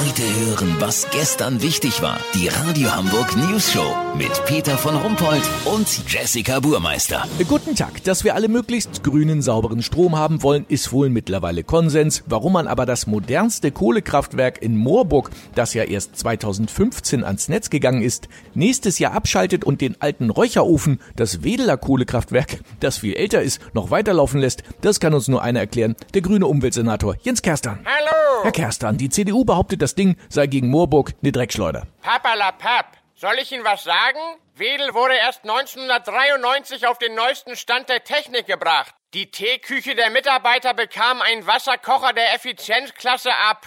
Heute hören, was gestern wichtig war. Die Radio Hamburg News Show mit Peter von Rumpold und Jessica Burmeister. Guten Tag. Dass wir alle möglichst grünen, sauberen Strom haben wollen, ist wohl mittlerweile Konsens. Warum man aber das modernste Kohlekraftwerk in Moorburg, das ja erst 2015 ans Netz gegangen ist, nächstes Jahr abschaltet und den alten Räucherofen, das Wedeler Kohlekraftwerk, das viel älter ist, noch weiterlaufen lässt, das kann uns nur einer erklären, der grüne Umweltsenator Jens Kerstan. Hallo! Herr Kerstan, die CDU behauptet, das Ding sei gegen Moorburg eine Dreckschleuder. Papalapap. Soll ich Ihnen was sagen? Wedel wurde erst 1993 auf den neuesten Stand der Technik gebracht. Die Teeküche der Mitarbeiter bekam einen Wasserkocher der Effizienzklasse A+,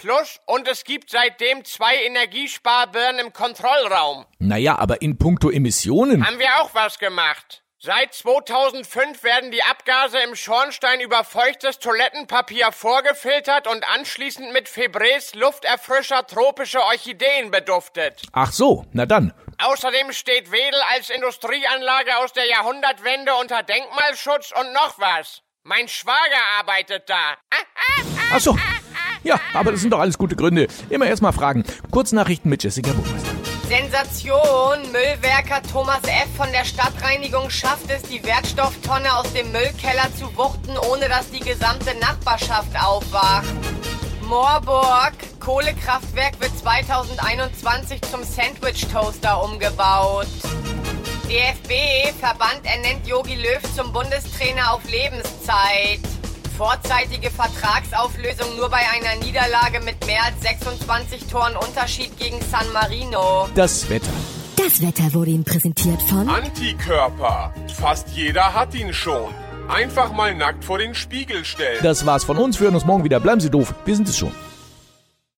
und es gibt seitdem zwei Energiesparbirnen im Kontrollraum. Naja, aber in puncto Emissionen. Haben wir auch was gemacht. Seit 2005 werden die Abgase im Schornstein über feuchtes Toilettenpapier vorgefiltert und anschließend mit Febrés Lufterfrischer tropische Orchideen beduftet. Ach so, na dann. Außerdem steht Wedel als Industrieanlage aus der Jahrhundertwende unter Denkmalschutz und noch was. Mein Schwager arbeitet da. Ach so. Ja, aber das sind doch alles gute Gründe. Immer erst mal fragen. Kurznachrichten mit Jessica Burmeister. Sensation! Müllwerker Thomas F. von der Stadtreinigung schafft es, die Wertstofftonne aus dem Müllkeller zu wuchten, ohne dass die gesamte Nachbarschaft aufwacht. Moorburg, Kohlekraftwerk wird 2021 zum Sandwich-Toaster umgebaut. DFB, Verband ernennt Jogi Löw zum Bundestrainer auf Lebenszeit. Vorzeitige Vertragsauflösung nur bei einer Niederlage mit mehr als 26 Toren Unterschied gegen San Marino. Das Wetter. Das Wetter wurde Ihnen präsentiert von Antikörper. Fast jeder hat ihn schon. Einfach mal nackt vor den Spiegel stellen. Das war's von uns. Wir hören uns morgen wieder. Bleiben Sie doof. Wir sind es schon.